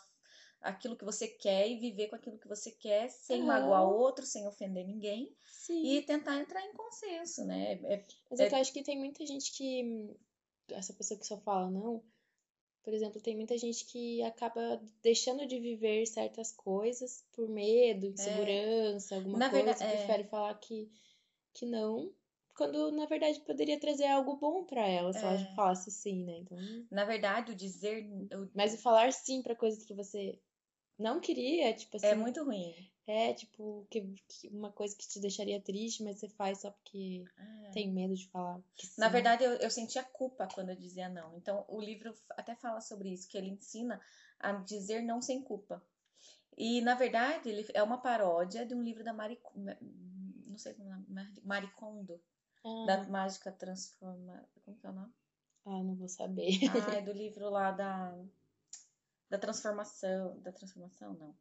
aquilo que você quer e viver com aquilo que você quer, sem Aham. magoar outro, sem ofender ninguém Sim. e tentar entrar em consenso, né? É, Mas é que eu acho que tem muita gente que. Essa pessoa que só fala não. Por exemplo, tem muita gente que acaba deixando de viver certas coisas por medo, insegurança, alguma É. Na coisa, verdade, é. prefere falar que, que não, quando na verdade poderia trazer algo bom pra ela se ela É. falasse sim, né? Então, na verdade, o dizer o- mas o falar sim pra coisas que você não queria, tipo assim, é muito ruim. é tipo que, que uma coisa que te deixaria triste, mas você faz só porque É. tem medo de falar. Na verdade, eu, eu sentia culpa quando eu dizia não. Então, o livro até fala sobre isso, que ele ensina a dizer não sem culpa. E, na verdade, ele é uma paródia de um livro da Mari... Não sei como é Maricondo, Ah. da Mágica Transforma... Como que é o nome? Ah, não vou saber. Ah, é do *laughs* livro lá da... Da transformação... Da transformação, não.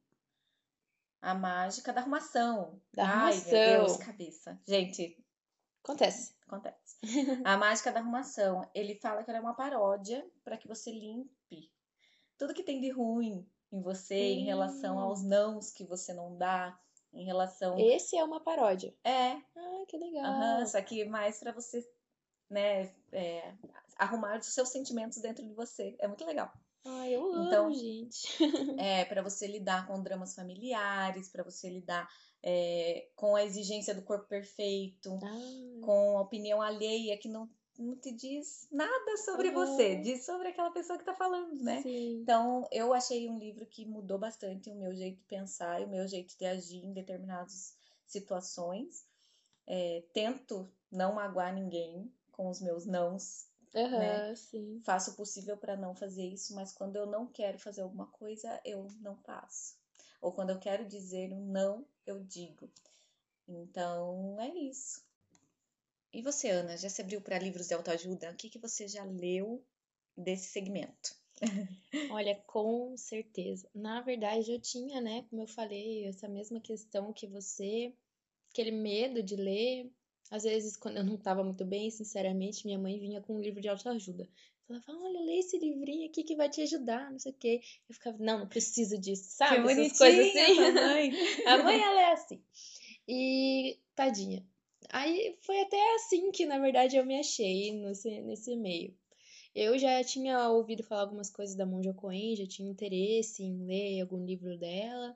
A Mágica da Arrumação. Da Ai, meu Arrumação. Deus, cabeça. Gente, Acontece. Acontece. A mágica da arrumação. Ele fala que ela é uma paródia para que você limpe tudo que tem de ruim em você em relação Hum. aos nãos que você não dá, em relação. Esse é uma paródia. É, Ah, que legal. aham, só que mais para você, né, é, arrumar os seus sentimentos dentro de você. É muito legal. Ai, eu amo, Então, gente. *laughs* É, para você lidar com dramas familiares, para você lidar é, com a exigência do corpo perfeito. Ah, com a opinião alheia que não, não te diz nada sobre você, diz sobre aquela pessoa que tá falando, né? sim. Então, eu achei um livro que mudou bastante o meu jeito de pensar e o meu jeito de agir em determinadas situações. É, tento não magoar ninguém com os meus nãos. Aham, né? sim. Faço o possível para não fazer isso, mas quando eu não quero fazer alguma coisa, eu não faço. Ou quando eu quero dizer um não, eu digo. Então, é isso. E você, Ana, já se abriu para livros de autoajuda? O que, que você já leu desse segmento? *laughs* Olha, com certeza. Na verdade, eu tinha, né, como eu falei, essa mesma questão que você, aquele medo de ler. Às vezes, quando eu não estava muito bem, sinceramente, minha mãe vinha com um livro de autoajuda. Ela falava, olha, lê esse livrinho aqui que vai te ajudar, não sei o quê. Eu ficava, não, não preciso disso, sabe? Essas coisas assim. sua mãe. *laughs* A mãe, ela é assim. E, tadinha. Aí foi até assim que, na verdade, eu me achei nesse, nesse meio. Eu já tinha ouvido falar algumas coisas da Monja Coen, já tinha interesse em ler algum livro dela.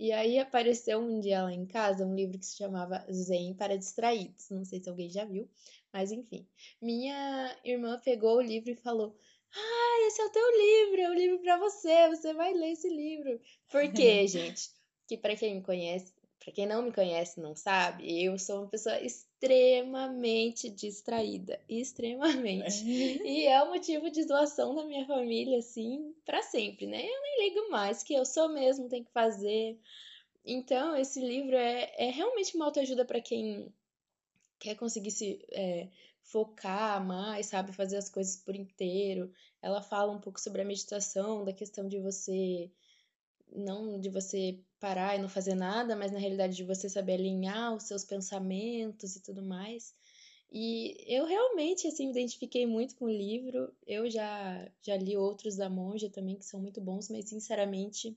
E aí apareceu um dia lá em casa um livro que se chamava Zen para Distraídos. Não sei se alguém já viu, mas enfim. Minha irmã pegou o livro e falou: Ah, esse é o teu livro, é o livro para você, você vai ler esse livro. Por quê, *laughs* gente? Que para quem me conhece, para quem não me conhece, não sabe, eu sou uma pessoa extremamente distraída, *laughs* extremamente. *laughs* e é o motivo de doação da minha família, assim, para sempre, né? Eu nem ligo mais, que eu sou mesmo, tem que fazer. Então, esse livro é, é realmente uma autoajuda para quem quer conseguir se é, focar mais, sabe, fazer as coisas por inteiro. Ela fala um pouco sobre a meditação, da questão de você não de você parar e não fazer nada, mas na realidade de você saber alinhar os seus pensamentos e tudo mais. E eu realmente assim me identifiquei muito com o livro. Eu já já li outros da Monja também que são muito bons, mas sinceramente,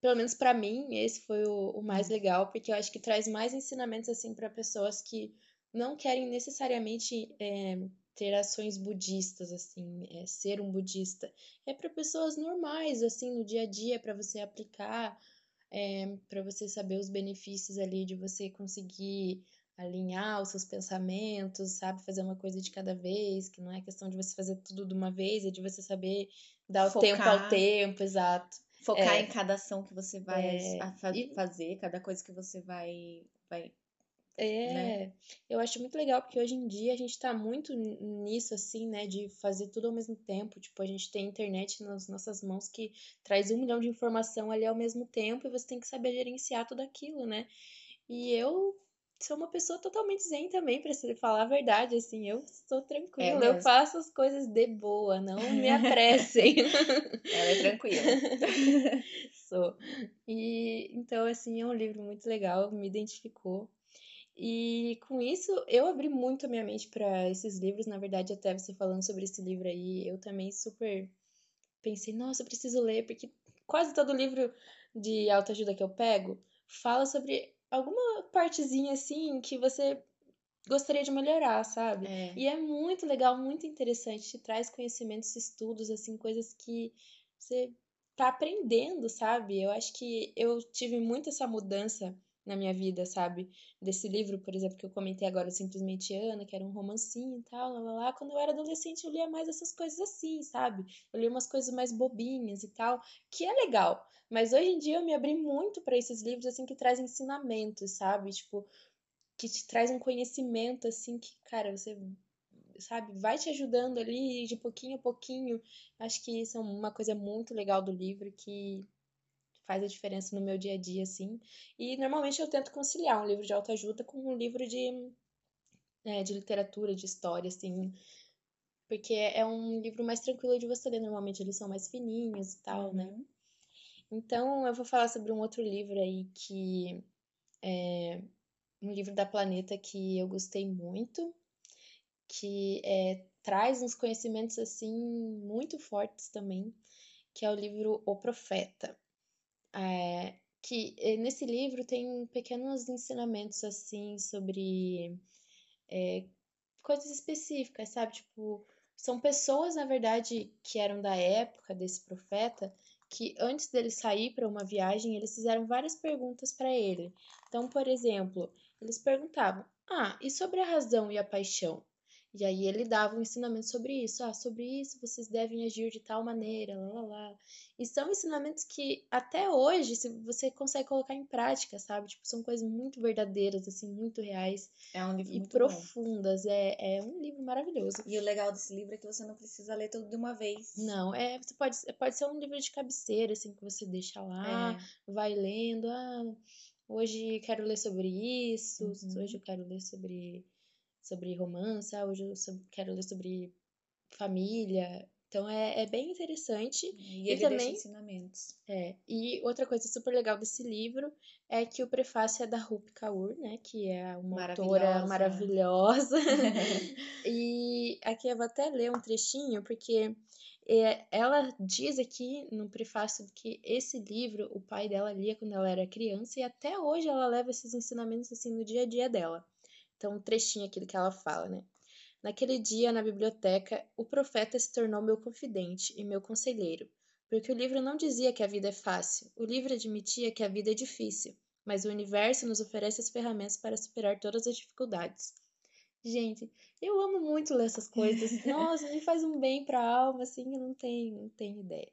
pelo menos para mim, esse foi o, o mais hum. legal, porque eu acho que traz mais ensinamentos assim para pessoas que não querem necessariamente é, ter ações budistas, assim, é, ser um budista. É para pessoas normais, assim, no dia a dia, para você aplicar, é, para você saber os benefícios ali de você conseguir alinhar os seus pensamentos, sabe? Fazer uma coisa de cada vez, que não é questão de você fazer tudo de uma vez, é de você saber dar Focar. o tempo ao tempo, exato. Focar é, em cada ação que você vai é, fazer, cada coisa que você vai, vai é, né? eu acho muito legal, porque hoje em dia a gente tá muito nisso, assim, né, de fazer tudo ao mesmo tempo. Tipo, a gente tem internet nas nossas mãos que traz um milhão de informação ali ao mesmo tempo e você tem que saber gerenciar tudo aquilo, né? E eu sou uma pessoa totalmente zen também, pra falar a verdade, assim, eu sou é tranquila, é eu faço as coisas de boa, não me apressem. *laughs* Ela é tranquila. *laughs* sou. E então, assim, é um livro muito legal, me identificou. E com isso, eu abri muito a minha mente para esses livros. Na verdade, até você falando sobre esse livro aí, eu também super pensei, nossa, eu preciso ler, porque quase todo livro de autoajuda que eu pego fala sobre alguma partezinha assim que você gostaria de melhorar, sabe? É. E é muito legal, muito interessante, te traz conhecimentos, estudos, assim, coisas que você tá aprendendo, sabe? Eu acho que eu tive muito essa mudança na minha vida, sabe? Desse livro, por exemplo, que eu comentei agora, Simplesmente Ana, que era um romancinho e tal, lá, lá, lá. Quando eu era adolescente, eu lia mais essas coisas assim, sabe? Eu lia umas coisas mais bobinhas e tal, que é legal. Mas hoje em dia eu me abri muito para esses livros, assim, que trazem ensinamentos, sabe? Tipo, que te traz um conhecimento, assim, que, cara, você sabe, vai te ajudando ali de pouquinho a pouquinho. Acho que isso é uma coisa muito legal do livro que faz a diferença no meu dia a dia, assim. E normalmente eu tento conciliar um livro de autoajuda com um livro de, é, de literatura, de história, assim. Porque é um livro mais tranquilo de você ler. Normalmente eles são mais fininhos e tal, né? uhum. né? Então eu vou falar sobre um outro livro aí que é um livro da Planeta que eu gostei muito, que é, traz uns conhecimentos assim muito fortes também, que é o livro O Profeta. É, que eh, nesse livro tem pequenos ensinamentos assim sobre é, coisas específicas, sabe? Tipo, são pessoas, na verdade, que eram da época desse profeta, que antes dele sair para uma viagem, eles fizeram várias perguntas para ele. Então, por exemplo, eles perguntavam: Ah, e sobre a razão e a paixão? E aí ele dava um ensinamento sobre isso. Ah, sobre isso vocês devem agir de tal maneira, lá, lá, lá. E são ensinamentos que até hoje se você consegue colocar em prática, sabe? Tipo, são coisas muito verdadeiras, assim, muito reais. É um livro e muito profundas. É, é um livro maravilhoso. E o legal desse livro é que você não precisa ler tudo de uma vez. Não, é, você pode, pode ser um livro de cabeceira, assim, que você deixa lá, é. vai lendo, ah, hoje quero ler sobre isso, uhum. hoje eu quero ler sobre sobre romance, ah, hoje eu quero ler sobre família. Então é, é bem interessante. E, e ele também, deixa ensinamentos. É. E outra coisa super legal desse livro é que o prefácio é da Rupi Kaur, né? Que é uma autora maravilhosa. *laughs* e aqui eu vou até ler um trechinho, porque é, ela diz aqui no prefácio que esse livro o pai dela lia quando ela era criança e até hoje ela leva esses ensinamentos assim no dia a dia dela. Então, um trechinho aqui do que ela fala, né? Naquele dia, na biblioteca, o profeta se tornou meu confidente e meu conselheiro, porque o livro não dizia que a vida é fácil, o livro admitia que a vida é difícil, mas o universo nos oferece as ferramentas para superar todas as dificuldades. Gente, eu amo muito ler essas coisas. *laughs* Nossa, me faz um bem para a alma, assim, eu não tenho, não tenho ideia.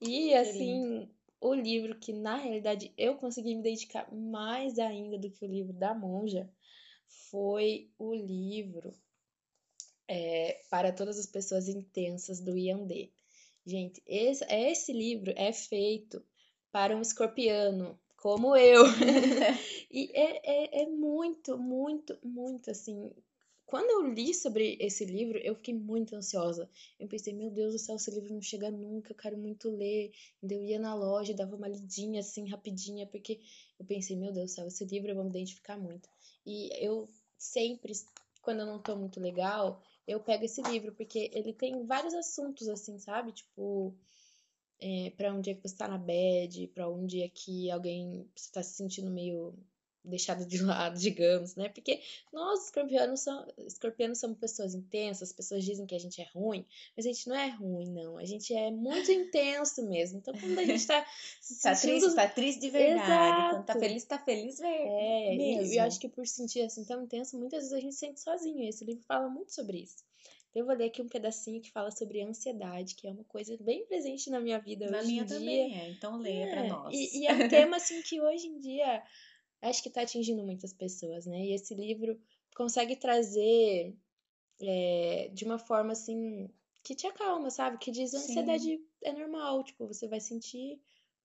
E assim, o livro que na realidade eu consegui me dedicar mais ainda do que o livro da monja foi o livro é, para todas as pessoas intensas do Yandê. Gente, esse, esse livro é feito para um escorpiano, como eu. *laughs* e é, é, é muito, muito, muito assim. Quando eu li sobre esse livro, eu fiquei muito ansiosa. Eu pensei, meu Deus do céu, esse livro não chega nunca, eu quero muito ler. Então, eu ia na loja, dava uma lidinha assim, rapidinha, porque eu pensei, meu Deus do céu, esse livro eu vou me identificar muito. E eu sempre, quando eu não tô muito legal, eu pego esse livro, porque ele tem vários assuntos, assim, sabe? Tipo, é, para um dia que você tá na bed, para um dia que alguém você tá se sentindo meio deixado de *laughs* lado, digamos, né? Porque nós, escorpianos, são, escorpianos somos pessoas intensas, as pessoas dizem que a gente é ruim, mas a gente não é ruim, não. A gente é muito intenso mesmo. Então, quando a gente tá *laughs* se tá sentindo... triste, tá triste de verdade. Exato. Quando tá feliz, tá feliz mesmo. É, mesmo. e eu acho que por sentir assim tão intenso, muitas vezes a gente se sente sozinho. Esse livro fala muito sobre isso. Então, eu vou ler aqui um pedacinho que fala sobre ansiedade, que é uma coisa bem presente na minha vida na hoje minha em dia. também é, então leia é, pra nós. E, e é um tema, *laughs* assim, que hoje em dia acho que está atingindo muitas pessoas, né? E esse livro consegue trazer é, de uma forma assim que te acalma, sabe? Que diz a ansiedade Sim. é normal, tipo, você vai sentir,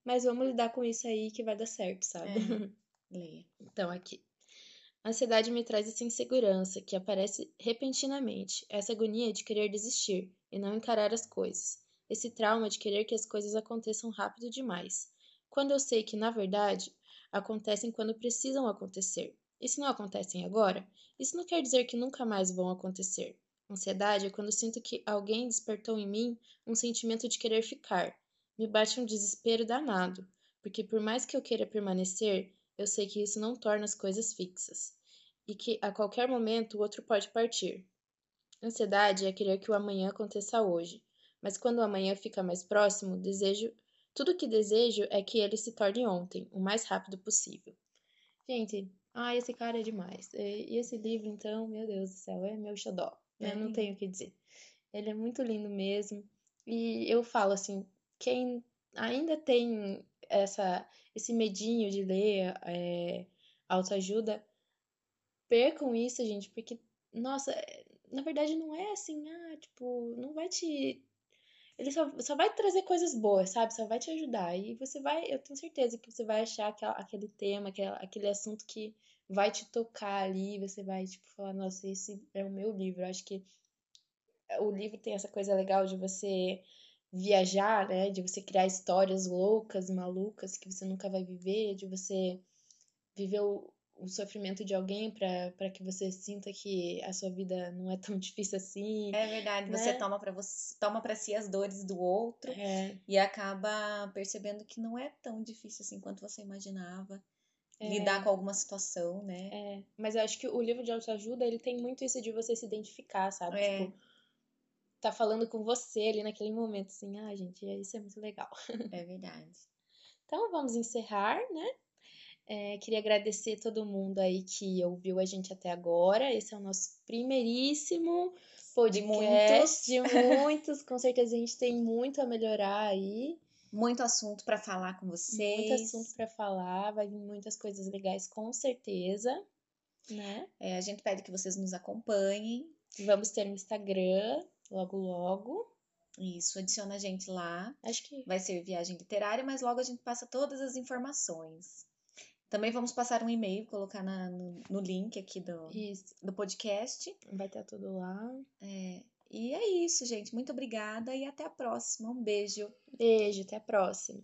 mas vamos lidar com isso aí que vai dar certo, sabe? É. *laughs* Leia. Então, aqui. A ansiedade me traz essa insegurança que aparece repentinamente, essa agonia de querer desistir e não encarar as coisas, esse trauma de querer que as coisas aconteçam rápido demais. Quando eu sei que, na verdade, acontecem quando precisam acontecer. E se não acontecem agora, isso não quer dizer que nunca mais vão acontecer. Ansiedade é quando sinto que alguém despertou em mim um sentimento de querer ficar. Me bate um desespero danado, porque por mais que eu queira permanecer, eu sei que isso não torna as coisas fixas e que a qualquer momento o outro pode partir. Ansiedade é querer que o amanhã aconteça hoje, mas quando o amanhã fica mais próximo, desejo tudo o que desejo é que ele se torne ontem, o mais rápido possível. Gente, ah, esse cara é demais. E esse livro, então, meu Deus do céu, é meu xodó. Né? É. Não tenho o que dizer. Ele é muito lindo mesmo. E eu falo assim, quem ainda tem essa, esse medinho de ler é, autoajuda, percam isso, gente, porque, nossa, na verdade não é assim, ah, tipo, não vai te ele só, só vai trazer coisas boas, sabe? Só vai te ajudar. E você vai, eu tenho certeza que você vai achar aquela, aquele tema, aquele, aquele assunto que vai te tocar ali. Você vai, tipo, falar: nossa, esse é o meu livro. Eu acho que o livro tem essa coisa legal de você viajar, né? De você criar histórias loucas, malucas que você nunca vai viver, de você viver o, o sofrimento de alguém para que você sinta que a sua vida não é tão *laughs* difícil assim. É verdade, né? você toma para você toma para si as dores do outro é. e acaba percebendo que não é tão difícil assim quanto você imaginava. É. Lidar com alguma situação, né? É, mas eu acho que o livro de autoajuda, ele tem muito isso de você se identificar, sabe? É. Tipo, tá falando com você ali naquele momento, assim, ah, gente, isso é muito legal. *laughs* É verdade. Então, vamos encerrar, né? É, queria agradecer todo mundo aí que ouviu a gente até agora. Esse é o nosso primeiríssimo podcast de muitos. De *laughs* muitos. com certeza a gente tem muito a melhorar aí. Muito assunto para falar com vocês. Muito assunto para falar, vai vir muitas coisas legais com certeza, né? É, a gente pede que vocês nos acompanhem. Vamos ter um Instagram logo logo. Isso, adiciona a gente lá. Acho que vai ser viagem literária, mas logo a gente passa todas as informações. Também vamos passar um e-mail, colocar na, no, no, link aqui do, do podcast. Vai estar tudo lá. É, e é isso, gente. Muito obrigada e até a próxima. Um beijo. Beijo, até a próxima.